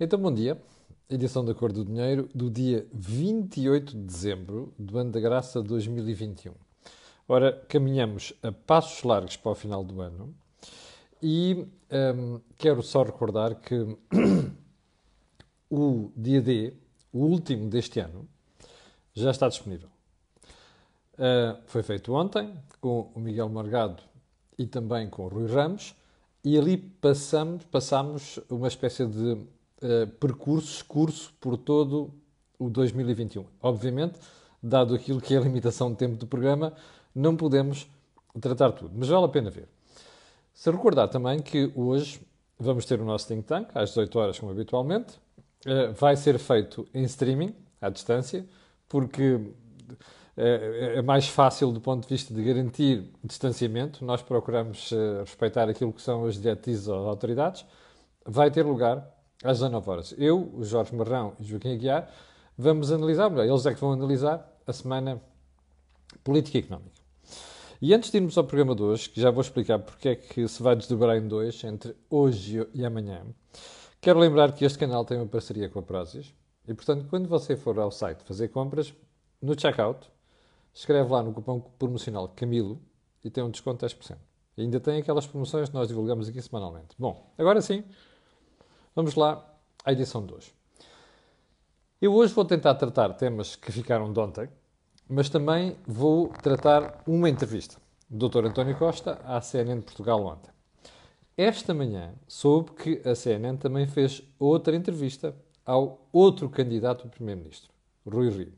Então, bom dia. Edição da Cor do Dinheiro do dia 28 de dezembro do ano da graça 2021. Ora, caminhamos a passos largos para o final do ano e hum, quero só recordar que o dia D, o último deste ano, já está disponível. Uh, foi feito ontem com o Miguel Morgado e também com o Rui Ramos e ali passamos, passamos uma espécie de percurso, curso por todo o 2021. Obviamente, dado aquilo que é a limitação de tempo do programa, não podemos tratar tudo, mas vale a pena ver. Se recordar também que hoje vamos ter o nosso think tank às 18 horas, como habitualmente. Uh, vai ser feito em streaming, à distância, porque é, é mais fácil do ponto de vista de garantir distanciamento. Nós procuramos respeitar aquilo que são as diretrizes das autoridades. Vai ter lugar às 19 horas. Eu, o Jorge Marrão e Joaquim Aguiar vamos analisar, melhor, eles é que vão analisar a semana política e económica. E antes de irmos ao programa de hoje, que já vou explicar porque é que se vai desdobrar em dois, entre hoje e amanhã, quero lembrar que este canal tem uma parceria com a Prozis e, portanto, quando você for ao site fazer compras, no checkout, escreve lá no cupom promocional Camilo e tem um desconto de 10%. E ainda tem aquelas promoções que nós divulgamos aqui semanalmente. Bom, agora sim, vamos lá à edição de hoje. Eu hoje vou tentar tratar temas que ficaram de ontem, mas também vou tratar uma entrevista do Dr. António Costa à CNN de Portugal ontem. Esta manhã soube que a CNN também fez outra entrevista ao outro candidato a Primeiro-Ministro, Rui Rio.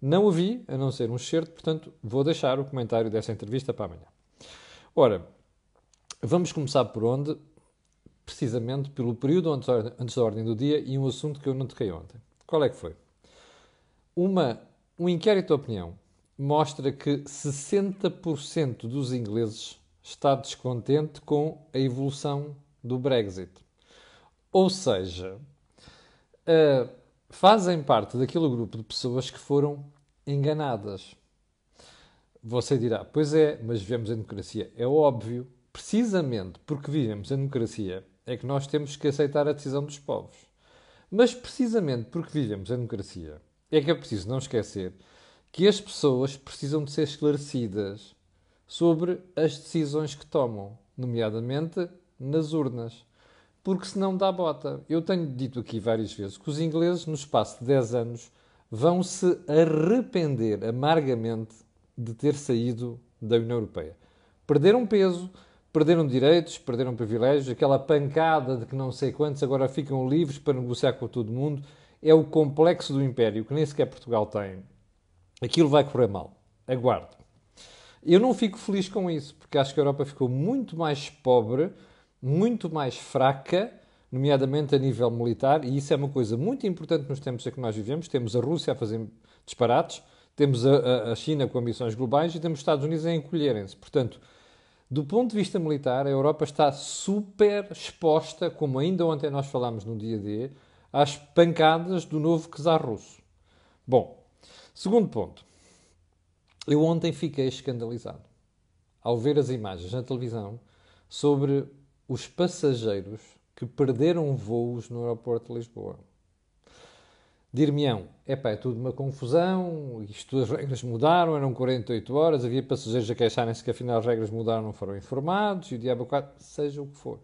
Não o vi, a não ser um certo, portanto, vou deixar o comentário dessa entrevista para amanhã. Ora, vamos começar por onde? Precisamente pelo período antes da ordem do dia e um assunto que eu não toquei ontem. Qual é que foi? Uma, um inquérito de opinião mostra que 60% dos ingleses está descontente com a evolução do Brexit. Ou seja, uh, fazem parte daquele grupo de pessoas que foram enganadas. Você dirá, pois é, mas vivemos em democracia. É óbvio, precisamente porque vivemos em democracia, é que nós temos que aceitar a decisão dos povos. Mas precisamente porque vivemos em democracia, é que é preciso não esquecer que as pessoas precisam de ser esclarecidas sobre as decisões que tomam, nomeadamente nas urnas porque senão dá bota. Eu tenho dito aqui várias vezes que os ingleses, no espaço de 10 anos, vão se arrepender amargamente de ter saído da União Europeia. Perderam peso, perderam direitos, perderam privilégios, aquela pancada de que não sei quantos agora ficam livres para negociar com todo mundo. É o complexo do império que nem sequer Portugal tem. Aquilo vai correr mal. Aguardo. Eu não fico feliz com isso, porque acho que a Europa ficou muito mais pobre muito mais fraca, nomeadamente a nível militar, e isso é uma coisa muito importante nos tempos em que nós vivemos. Temos a Rússia a fazer disparates, temos a, a China com ambições globais e temos os Estados Unidos a encolherem-se. Portanto, do ponto de vista militar, a Europa está super exposta, como ainda ontem nós falámos no dia D, às pancadas do novo czar russo. Bom, segundo ponto. Eu ontem fiquei escandalizado ao ver as imagens na televisão sobre os passageiros que perderam voos no aeroporto de Lisboa. Dir-me-ão, é tudo uma confusão, isto as regras mudaram, eram 48 horas, havia passageiros a queixarem-se que afinal as regras mudaram, não foram informados, e o diabo 4, seja o que for.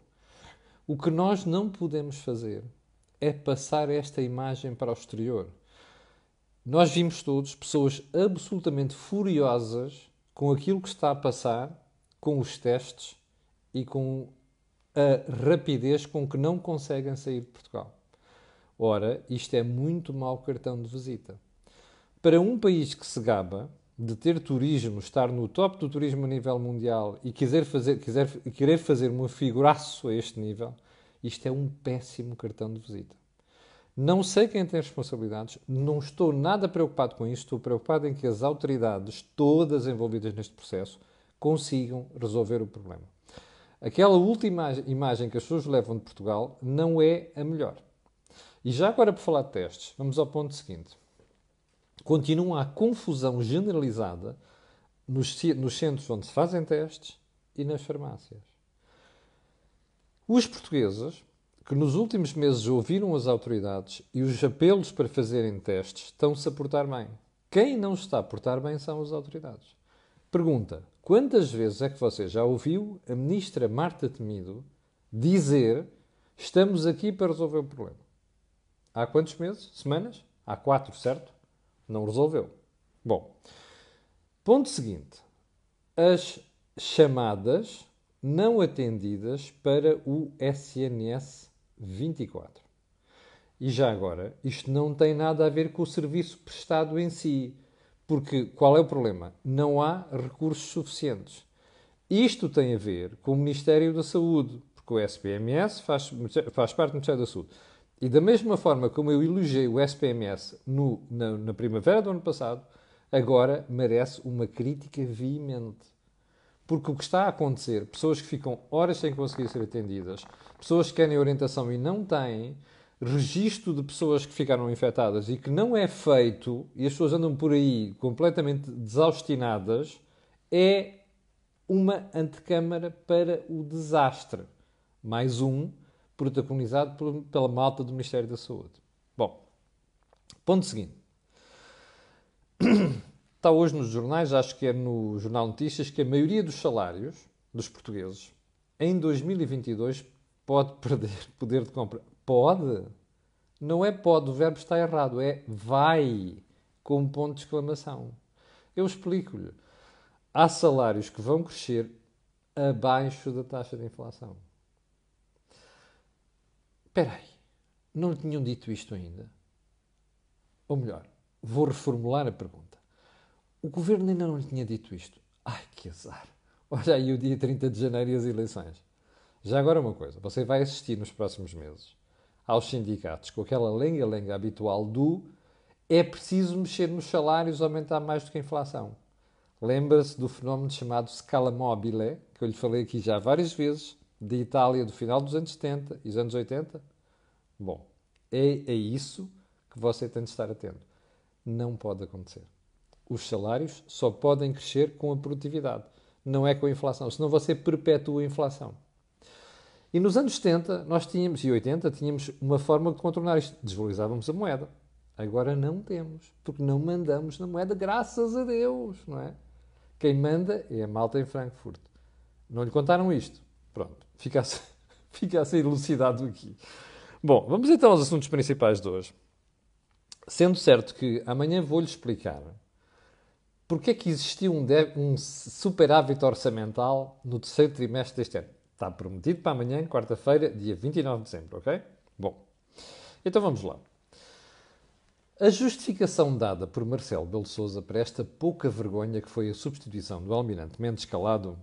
O que nós não podemos fazer é passar esta imagem para o exterior. Nós vimos todos pessoas absolutamente furiosas com aquilo que está a passar, com os testes e com a rapidez com que não conseguem sair de Portugal. Ora, isto é muito mau cartão de visita. Para um país que se gaba de ter turismo, estar no top do turismo a nível mundial e quiser fazer, quiser, querer fazer um figuraço a este nível, isto é um péssimo cartão de visita. Não sei quem tem responsabilidades, não estou nada preocupado com isto, estou preocupado em que as autoridades, todas envolvidas neste processo, consigam resolver o problema. Aquela última imagem que as pessoas levam de Portugal não é a melhor. E já agora, por falar de testes, vamos ao ponto seguinte. Continua a confusão generalizada nos, nos centros onde se fazem testes e nas farmácias. Os portugueses que nos últimos meses ouviram as autoridades e os apelos para fazerem testes estão-se a portar bem. Quem não está a portar bem são as autoridades. Pergunta: quantas vezes é que você já ouviu a ministra Marta Temido dizer estamos aqui para resolver o problema? Há quantos meses? Semanas? Há quatro, certo? Não resolveu. Bom, ponto seguinte. As chamadas não atendidas para o SNS 24. E já agora, isto não tem nada a ver com o serviço prestado em si. Porque qual é o problema? Não há recursos suficientes. Isto tem a ver com o Ministério da Saúde, porque o SPMS faz, faz parte do Ministério da Saúde. E da mesma forma como eu elogiei o SPMS no, na, na primavera do ano passado, agora merece uma crítica veemente. Porque o que está a acontecer, pessoas que ficam horas sem conseguir ser atendidas, pessoas que querem orientação e não têm, registro de pessoas que ficaram infectadas e que não é feito, e as pessoas andam por aí completamente desaustinadas, é uma antecâmara para o desastre. Mais um, protagonizado pela malta do Ministério da Saúde. Bom, ponto seguinte. Está hoje nos jornais, acho que é no Jornal Notícias, que a maioria dos salários dos portugueses em 2022 pode perder poder de compra. Pode? Não é pode, o verbo está errado, é vai, com um ponto de exclamação. Eu explico-lhe. Há salários que vão crescer abaixo da taxa de inflação. Espera aí, não lhe tinham dito isto ainda? Ou melhor, vou reformular a pergunta. O governo ainda não lhe tinha dito isto. Ai, que azar. Olha aí o dia 30 de janeiro e as eleições. Já agora uma coisa, você vai assistir nos próximos meses aos sindicatos com aquela lenga-lenga habitual do é preciso mexer nos salários, aumentar mais do que a inflação. Lembra-se do fenómeno chamado scala mobile, que eu lhe falei aqui já várias vezes, de Itália do final dos anos 70 e dos anos 80? Bom, é a isso que você tem de estar atento. Não pode acontecer os salários só podem crescer com a produtividade, não é com a inflação, senão você perpetua a inflação. E nos anos 70 nós tínhamos, e 80 tínhamos uma forma de contornar isto, desvalorizávamos a moeda. Agora não temos, porque não mandamos na moeda, graças a Deus, não é? Quem manda é a malta em Frankfurt. Não lhe contaram isto? Pronto, fica a, fica a ser elucidado aqui. Bom, vamos então aos assuntos principais de hoje. Sendo certo que amanhã vou-lhe explicar Porquê é que existiu um, um superávit orçamental no terceiro trimestre deste ano? Está prometido para amanhã, quarta-feira, dia 29 de dezembro, ok? Bom, então vamos lá. A justificação dada por Marcelo Belo Souza para esta pouca vergonha que foi a substituição do almirante Mendes Calado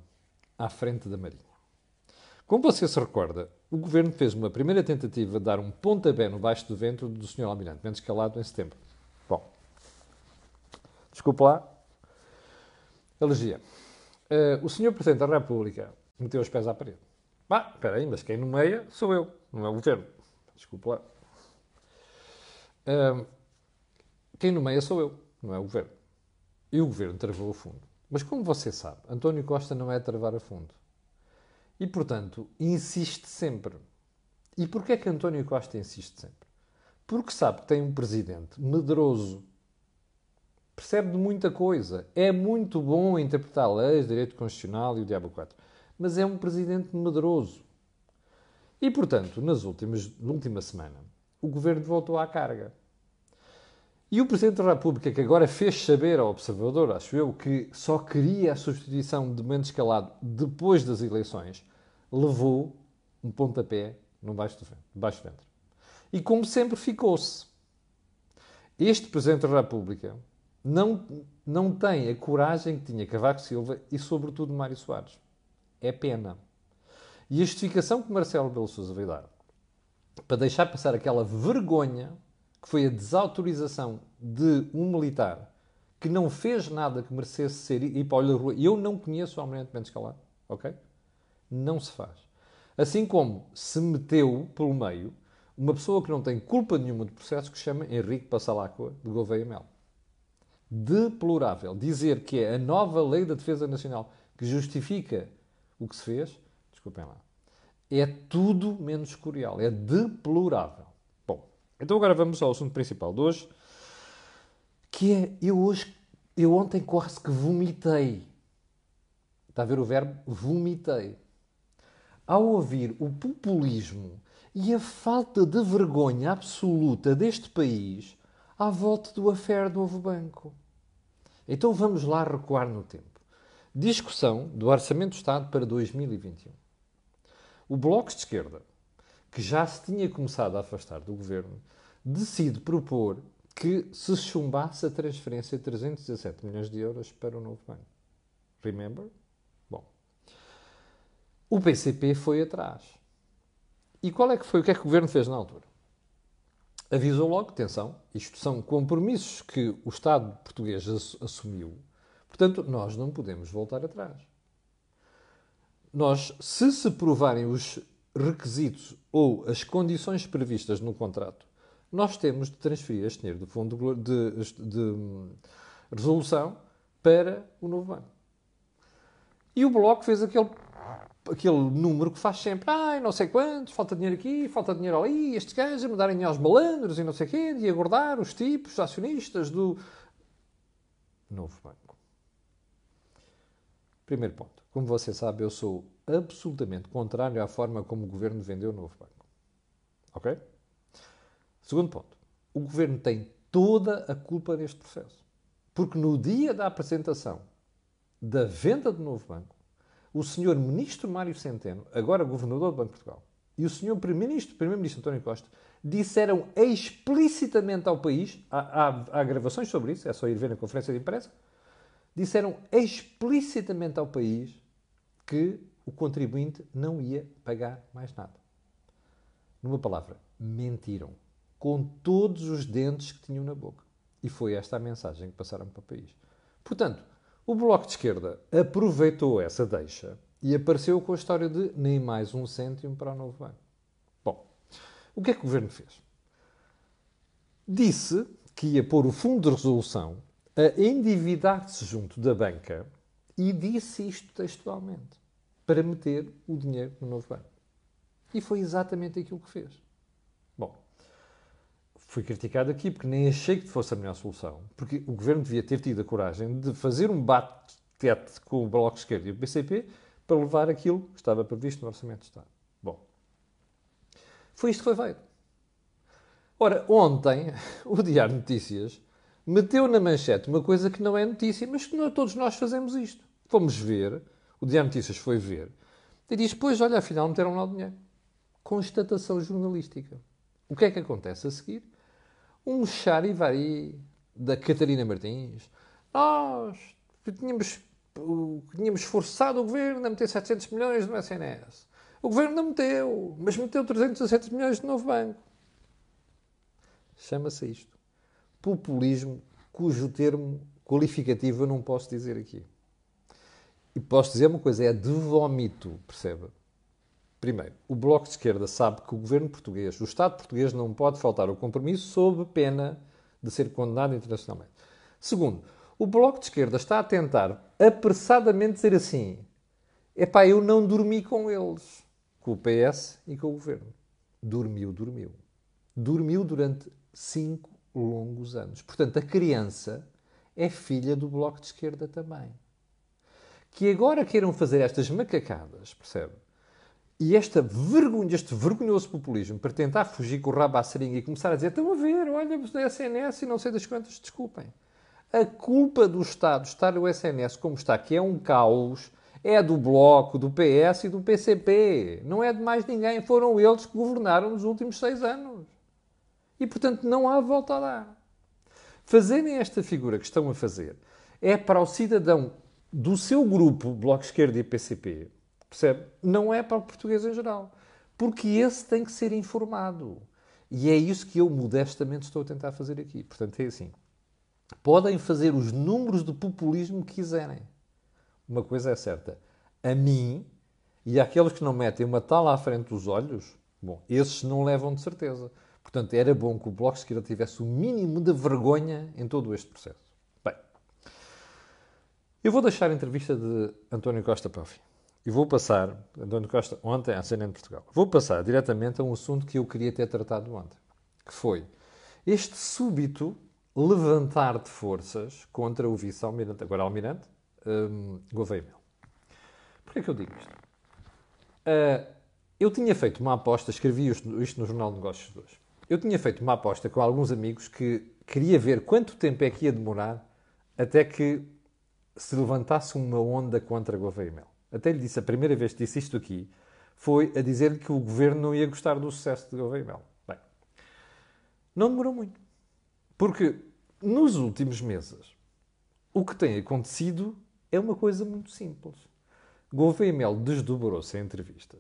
à frente da Marinha. Como você se recorda, o governo fez uma primeira tentativa de dar um pontapé no baixo do ventre do Sr. Almirante Mendes Calado em setembro. Bom, desculpa lá, Elegia. Uh, o senhor Presidente da República meteu os pés à parede. Bah, espera aí, mas quem nomeia sou eu, não é o governo. Desculpe lá. Uh, quem nomeia sou eu, não é o governo. E o governo travou a fundo. Mas como você sabe, António Costa não é travar a fundo. E, portanto, insiste sempre. E porquê é que António Costa insiste sempre? Porque sabe que tem um presidente medroso, percebe de muita coisa. É muito bom interpretar leis, direito constitucional e o diabo 4. Mas é um presidente medroso. E, portanto, nas últimas, na última semana, o governo voltou à carga. E o Presidente da República, que agora fez saber ao Observador, acho eu, que só queria a substituição de Mendes Calado depois das eleições, levou um pontapé no baixo do ventre. Baixo ventre. E como sempre ficou-se. Este Presidente da República, não, não tem a coragem que tinha Cavaco Silva e, sobretudo, Mário Soares. É pena. E a justificação que Marcelo Belo Souza veio dar para deixar passar aquela vergonha que foi a desautorização de um militar que não fez nada que merecesse ser ir para a rua. E eu não conheço o Almirante Mendes Calado, ok? Não se faz. Assim como se meteu pelo meio uma pessoa que não tem culpa nenhuma do processo que se chama Henrique Passalacqua de Gouveia Mel deplorável. Dizer que é a nova lei da defesa nacional que justifica o que se fez, desculpem lá, é tudo menos curial, é deplorável. Bom, então agora vamos ao assunto principal de hoje, que é, eu hoje, eu ontem quase que vomitei. Está a ver o verbo? Vomitei. Ao ouvir o populismo e a falta de vergonha absoluta deste país à volta do affair do Novo Banco. Então vamos lá recuar no tempo. Discussão do Orçamento do Estado para 2021. O Bloco de Esquerda, que já se tinha começado a afastar do governo, decide propor que se chumbasse a transferência de 317 milhões de euros para o novo banco. Remember? O PCP foi atrás. E qual é que foi? O que é que o governo fez na altura? Avisou logo, atenção, isto são compromissos que o Estado português assumiu, portanto, nós não podemos voltar atrás nós, se se provarem os requisitos ou as condições previstas no contrato, nós temos de transferir este dinheiro do fundo de, de, de resolução para o novo banco. E o Bloco fez aquele, aquele número que faz sempre, ai, não sei quantos, falta dinheiro aqui, falta dinheiro ali, estes gajos a mudarem aos malandros e não sei quê, e aguardar os tipos, os acionistas do novo banco. Primeiro ponto. Como você sabe, eu sou absolutamente contrário à forma como o governo vendeu o novo banco. Ok? Segundo ponto. O governo tem toda a culpa neste processo. Porque no dia da apresentação da venda do novo banco, o senhor ministro Mário Centeno, agora governador do Banco de Portugal, e o senhor primeiro-ministro, primeiro-ministro António Costa, disseram explicitamente ao país, há, há, há gravações sobre isso, é só ir ver na conferência de imprensa, disseram explicitamente ao país que o contribuinte não ia pagar mais nada. Numa palavra, mentiram. Com todos os dentes que tinham na boca. E foi esta a mensagem que passaram para o país. Portanto, o Bloco de Esquerda aproveitou essa deixa e apareceu com a história de nem mais um cêntimo para o novo banco. Bom, o que é que o governo fez? Disse que ia pôr o fundo de resolução a endividar-se junto da banca e disse isto textualmente para meter o dinheiro no novo banco. E foi exatamente aquilo que fez. Fui criticado aqui porque nem achei que fosse a melhor solução, porque o governo devia ter tido a coragem de fazer um bate-tete com o Bloco de Esquerda e o PCP para levar aquilo que estava previsto no Orçamento de Estado. Bom, foi isto que foi feito. Ora, ontem, o Diário Notícias meteu na manchete uma coisa que não é notícia, mas que não, todos nós fazemos isto. Fomos ver, o Diário Notícias foi ver, e diz: Pois, olha, afinal meteram lá o dinheiro. Constatação jornalística. O que é que acontece a seguir? Um charivari da Catarina Martins. Nós tínhamos, tínhamos forçado o governo a meter 700 milhões no SNS. O governo não meteu, mas meteu 317 milhões de novo banco. Chama-se isto populismo, cujo termo qualificativo eu não posso dizer aqui. E posso dizer uma coisa, é de vómito, perceba? Primeiro, o Bloco de Esquerda sabe que o governo português, o Estado português, não pode faltar ao compromisso sob pena de ser condenado internacionalmente. Segundo, o Bloco de Esquerda está a tentar apressadamente dizer assim: epá, eu não dormi com eles, com o PS e com o governo. Dormiu, dormiu. Dormiu durante cinco longos anos. Portanto, a criança é filha do Bloco de Esquerda também. Que agora queiram fazer estas macacadas, percebe? E esta vergonha, este vergonhoso populismo para tentar fugir com o rabo à seringa e começar a dizer estão a ver, olha, o SNS e não sei das quantas, desculpem. A culpa do Estado estar o SNS como está, que é um caos, é do Bloco, do PS e do PCP. Não é de mais ninguém. Foram eles que governaram nos últimos seis anos. E, portanto, não há volta a dar. Fazerem esta figura que estão a fazer é para o cidadão do seu grupo, Bloco Esquerdo e PCP, percebe? Não é para o português em geral. Porque esse tem que ser informado. E é isso que eu modestamente estou a tentar fazer aqui. Portanto, é assim. Podem fazer os números de populismo que quiserem. Uma coisa é certa. A mim e àqueles que não metem uma tal à frente dos olhos, bom, esses não levam de certeza. Portanto, era bom que o Bloco de Esquerda tivesse o mínimo de vergonha em todo este processo. Bem, eu vou deixar a entrevista de António Costa para o fim. E vou passar, António Costa, ontem à CNN de Portugal, vou passar diretamente a um assunto que eu queria ter tratado ontem, que foi este súbito levantar de forças contra o vice-almirante, agora almirante, um, Gouveia Mel. Porquê é que eu digo isto? Uh, eu tinha feito uma aposta, escrevi isto, isto no Jornal de Negócios de hoje. Eu tinha feito uma aposta com alguns amigos que queria ver quanto tempo é que ia demorar até que se levantasse uma onda contra Gouveia Mel. Até lhe disse, a primeira vez que disse isto aqui, foi a dizer-lhe que o governo não ia gostar do sucesso de Gouveia Mel. Bem, não demorou muito. Porque nos últimos meses, o que tem acontecido é uma coisa muito simples. Gouveia Mel desdobrou-se em entrevistas.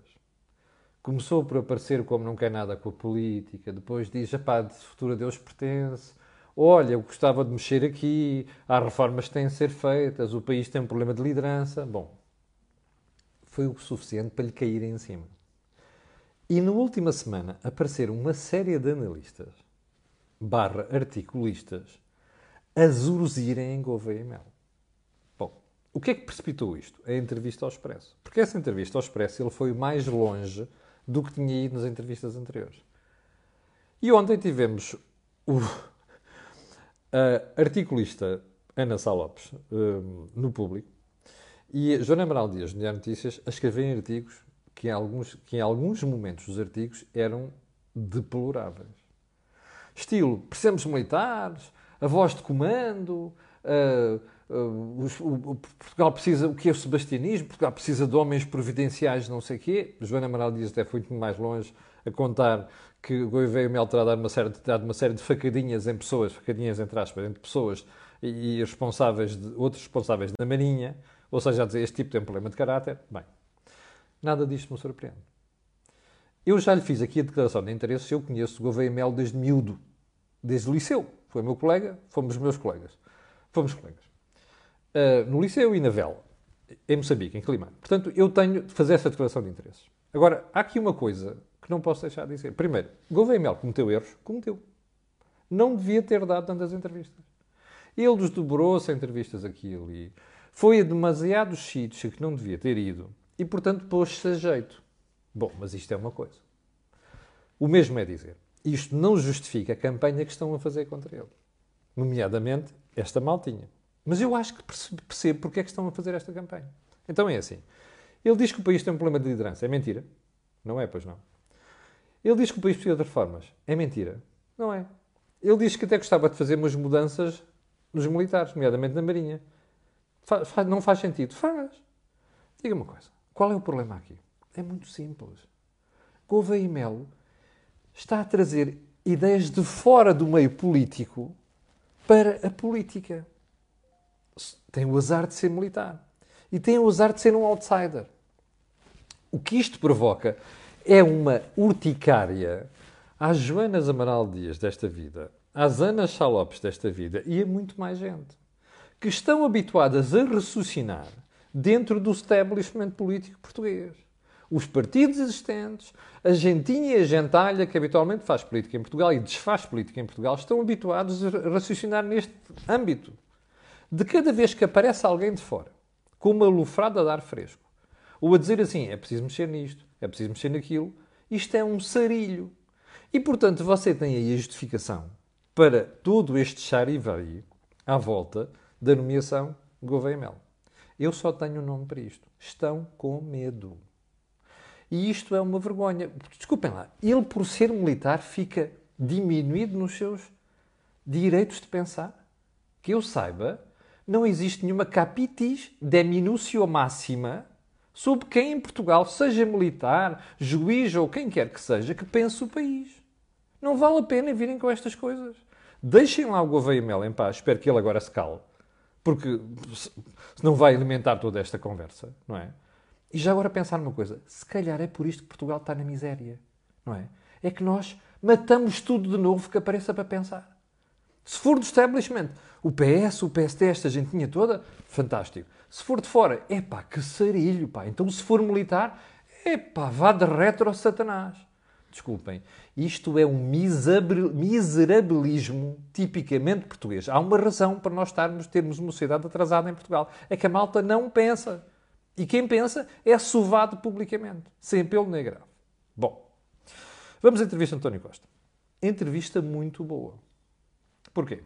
Começou por aparecer como não quer nada com a política, depois diz, pá, de futuro a Deus pertence, olha, eu gostava de mexer aqui, há reformas que têm de ser feitas, o país tem um problema de liderança. Bom, foi o suficiente para lhe cair em cima. E na última semana apareceram uma série de analistas, barra articulistas, a zurzirem em Gouveia Mel. Bom, o que é que precipitou isto? A entrevista ao Expresso. Porque essa entrevista ao Expresso ele foi mais longe do que tinha ido nas entrevistas anteriores. E ontem tivemos o, a articulista Ana Salopes um, no público e Joana Amaral Dias, no Diário Notícias, a escrever artigos que em, alguns, que em alguns momentos os artigos eram deploráveis. Estilo, precisamos militares, a voz de comando, uh, uh, o, o, Portugal precisa, o que é o sebastianismo, Portugal precisa de homens providenciais, não sei o quê. Joana Amaral Dias até foi muito mais longe a contar que Gouveia Mel terá dado uma, série, dado uma série de facadinhas em pessoas, facadinhas entre aspas, entre pessoas e, e responsáveis de, outros responsáveis da Marinha, ou seja, a dizer, este tipo tem um problema de caráter. Bem, nada disto me surpreende. Eu já lhe fiz aqui a declaração de interesse, eu conheço Gouveia Mel desde miúdo, desde o liceu. Foi meu colega, fomos meus colegas. Fomos colegas. Uh, no Liceu e na Vela, em Moçambique, em Climano. Portanto, eu tenho de fazer essa declaração de interesses. Agora, há aqui uma coisa que não posso deixar de dizer. Primeiro, Gouveia Mel cometeu erros? Cometeu. Não devia ter dado tantas entrevistas. Ele desdobrou-se a entrevistas aqui e ali. Foi a demasiados sítios que não devia ter ido. E, portanto, pôs-se a jeito. Bom, mas isto é uma coisa. O mesmo é dizer, isto não justifica a campanha que estão a fazer contra ele. Nomeadamente, esta maltinha. Mas eu acho que percebo porque é que estão a fazer esta campanha. Então é assim. Ele diz que o país tem um problema de liderança. É mentira? Não é, pois não. Ele diz que o país precisa de reformas. É mentira? Não é. Ele diz que até gostava de fazer umas mudanças nos militares, nomeadamente na Marinha. Não faz sentido. Faz. Diga uma coisa. Qual é o problema aqui? É muito simples. Gouveia e Melo está a trazer ideias de fora do meio político para a política. Tem o azar de ser militar. E tem o azar de ser um outsider. O que isto provoca é uma urticária às Joanas Amaral Dias desta vida, às Anas Chalopes desta vida e a muito mais gente, que estão habituadas a raciocinar dentro do establishment político português os partidos existentes, a gentinha e a gentalha que habitualmente faz política em Portugal e desfaz política em Portugal, estão habituados a raciocinar neste âmbito. De cada vez que aparece alguém de fora, com uma lufrada de ar fresco, ou a dizer assim, é preciso mexer nisto, é preciso mexer naquilo, isto é um sarilho. E, portanto, você tem aí a justificação para todo este charivari à volta da nomeação Gouveia Mel. Eu só tenho um nome para isto. Estão com medo. E isto é uma vergonha. Desculpem lá, ele, por ser militar, fica diminuído nos seus direitos de pensar. Que eu saiba, não existe nenhuma capitis minúcio máxima sobre quem em Portugal, seja militar, juiz ou quem quer que seja, que pense o país. Não vale a pena virem com estas coisas. Deixem lá o Gouveia Mel em paz. Espero que ele agora se cale. Porque não vai alimentar toda esta conversa, não é? E já agora pensar numa coisa: se calhar é por isto que Portugal está na miséria, não é? É que nós matamos tudo de novo que apareça para pensar. Se for do establishment, o PS, o PSD, esta gentinha toda, fantástico. Se for de fora, é pá, que sarilho, pá. Então se for militar, é pá, vá de retro Satanás. Desculpem, isto é um miserabilismo tipicamente português. Há uma razão para nós estarmos, termos uma sociedade atrasada em Portugal. É que a malta não pensa. E quem pensa é sovado publicamente, sem apelo nem grave. Bom, vamos à entrevista de António Costa. Entrevista muito boa. Porquê?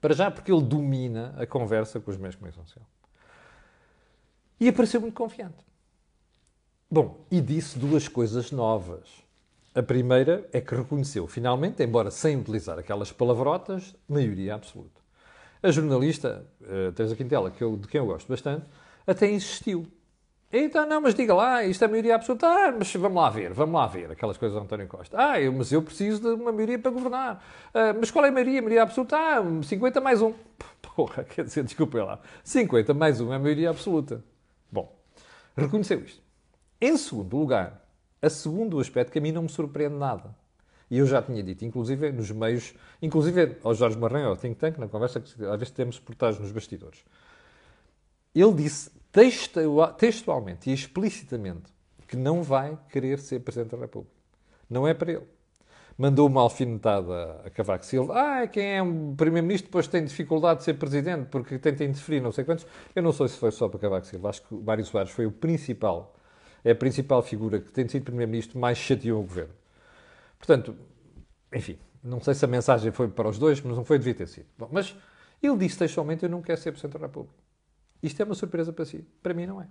Para já porque ele domina a conversa com os meios de comunicação social. E apareceu muito confiante. Bom, e disse duas coisas novas. A primeira é que reconheceu, finalmente, embora sem utilizar aquelas palavrotas, maioria absoluta. A jornalista, uh, Teresa Quintela, que eu, de quem eu gosto bastante, até insistiu. Então, não, mas diga lá, isto é maioria absoluta. Ah, mas vamos lá ver, vamos lá ver. Aquelas coisas do António Costa. Ah, eu, mas eu preciso de uma maioria para governar. Ah, mas qual é a maioria? A maioria absoluta? Ah, 50 mais um. Porra, quer dizer, desculpe lá. 50 mais um é a maioria absoluta. Bom, reconheceu isto. Em segundo lugar, a segundo aspecto que a mim não me surpreende nada. E eu já tinha dito, inclusive nos meios, inclusive ao Jorge Marranho, ao Think Tank, na conversa que às vezes temos reportagens nos bastidores. Ele disse textualmente e explicitamente que não vai querer ser Presidente da República. Não é para ele. Mandou uma alfinetada a Cavaco Silva. Ah, quem é um Primeiro-Ministro depois tem dificuldade de ser Presidente porque tenta interferir, não sei quantos. Eu não sei se foi só para Cavaco Silva. Acho que o Mário Soares foi o principal, é a principal figura que tem sido Primeiro-Ministro mais chateou o Governo. Portanto, enfim, não sei se a mensagem foi para os dois, mas não foi, devia ter sido. Bom, mas ele disse textualmente: Eu não quero ser Presidente da República. Isto é uma surpresa para si. Para mim, não é.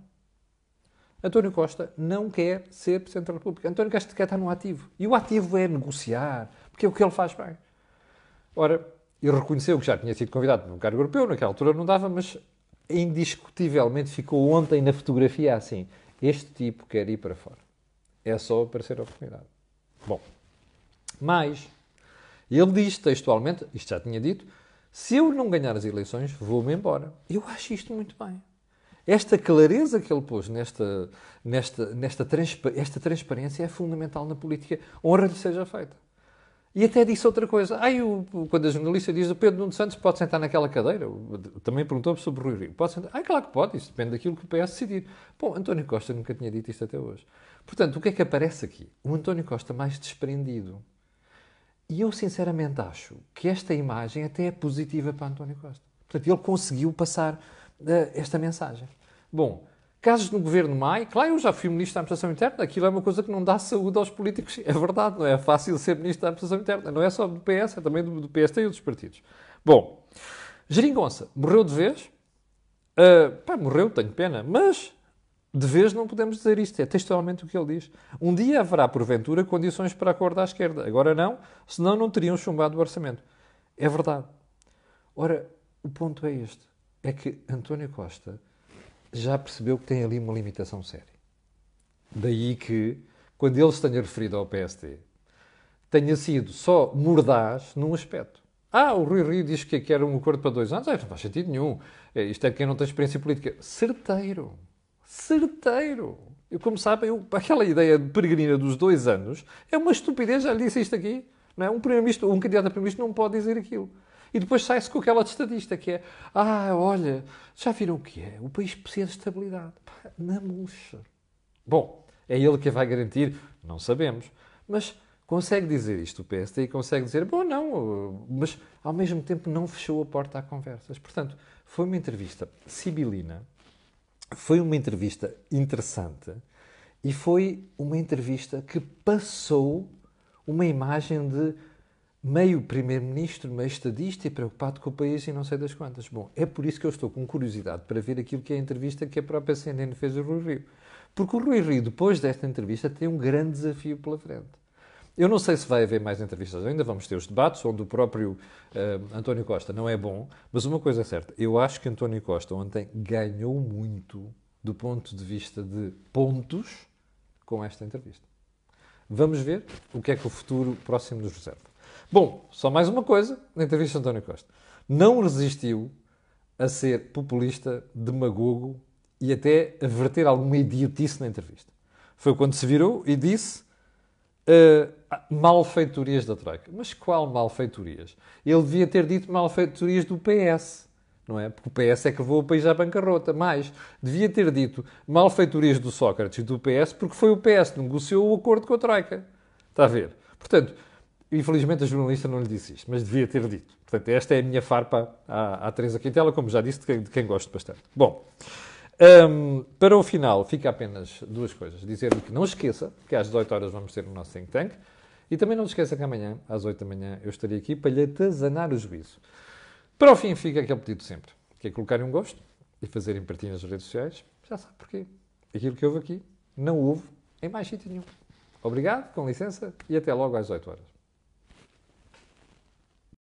António Costa não quer ser Presidente da República. António Costa quer estar no ativo. E o ativo é negociar, porque é o que ele faz bem. Ora, ele reconheceu que já tinha sido convidado para um cargo europeu, naquela altura não dava, mas indiscutivelmente ficou ontem na fotografia assim: este tipo quer ir para fora. É só aparecer a oportunidade. Bom, mas ele diz textualmente, isto já tinha dito, se eu não ganhar as eleições, vou-me embora. Eu acho isto muito bem. Esta clareza que ele pôs nesta, nesta, nesta transpa esta transparência é fundamental na política. Honra-lhe seja feita. E até disse outra coisa. Ai, o, quando a jornalista diz o Pedro Nuno Santos pode sentar naquela cadeira, também perguntou-me sobre o Rui Rio. Pode sentar? Ai, claro que pode, isso depende daquilo que o PS decidir. Bom, António Costa nunca tinha dito isto até hoje. Portanto, o que é que aparece aqui? O António Costa mais desprendido, e eu sinceramente acho que esta imagem até é positiva para António Costa. Portanto, ele conseguiu passar uh, esta mensagem. Bom, casos no governo Mai, claro, eu já fui ministro da Administração Interna, aquilo é uma coisa que não dá saúde aos políticos. É verdade, não é fácil ser ministro da Administração Interna. Não é só do PS, é também do, do PST e outros partidos. Bom, Geringonça morreu de vez. Uh, pá, morreu, tenho pena, mas de vez não podemos dizer isto, é textualmente o que ele diz. Um dia haverá, porventura, condições para acordar à esquerda. Agora não, senão não teriam chumbado o orçamento. É verdade. Ora, o ponto é este. É que António Costa já percebeu que tem ali uma limitação séria. Daí que, quando ele se tenha referido ao PST, tenha sido só mordaz num aspecto. Ah, o Rui Rio diz que quer um acordo para dois anos. Ah, não faz sentido nenhum. É, isto é quem não tem experiência política. Certeiro certeiro. Eu, como sabem, eu, aquela ideia de peregrina dos dois anos é uma estupidez, já lhe disse isto aqui. Não é? Um, primeiro um candidato a primeiro-ministro não pode dizer aquilo. E depois sai-se com aquela de estadista que é ah, olha, já viram o que é? O país precisa de estabilidade. Na murcha. Bom, é ele que vai garantir? Não sabemos. Mas consegue dizer isto o PSD e consegue dizer, bom, não, mas ao mesmo tempo não fechou a porta a conversas. Portanto, foi uma entrevista sibilina, foi uma entrevista interessante e foi uma entrevista que passou uma imagem de meio primeiro-ministro, meio estadista e preocupado com o país e não sei das quantas. Bom, é por isso que eu estou com curiosidade para ver aquilo que é a entrevista que a própria CNN fez ao Rui Rio. Porque o Rui Rio, depois desta entrevista, tem um grande desafio pela frente. Eu não sei se vai haver mais entrevistas ainda, vamos ter os debates, onde o próprio uh, António Costa não é bom, mas uma coisa é certa, eu acho que António Costa ontem ganhou muito do ponto de vista de pontos com esta entrevista. Vamos ver o que é que o futuro próximo nos reserva. Bom, só mais uma coisa na entrevista de António Costa. Não resistiu a ser populista, demagogo e até a verter alguma idiotice na entrevista. Foi quando se virou e disse Uh, malfeitorias da Troika. Mas qual malfeitorias? Ele devia ter dito malfeitorias do PS, não é? Porque o PS é que levou o país à bancarrota. Mais, devia ter dito malfeitorias do Sócrates e do PS, porque foi o PS que negociou o acordo com a Troika. Está a ver? Portanto, infelizmente a jornalista não lhe disse isto, mas devia ter dito. Portanto, esta é a minha farpa à, à Teresa Quintela, como já disse, de quem, de quem gosto bastante. Bom, Um, para o final, fica apenas duas coisas. Dizer-lhe que não esqueça que às 18 horas vamos ter o nosso think tank. E também não esqueça que amanhã, às 8 da manhã, eu estarei aqui para lhe atazanar o juízo. Para o fim, fica aquele pedido sempre, que é colocarem um gosto e fazerem partilha nas redes sociais. Já sabe porquê. Aquilo que houve aqui, não houve em mais sítio nenhum. Obrigado, com licença, e até logo às 8 horas.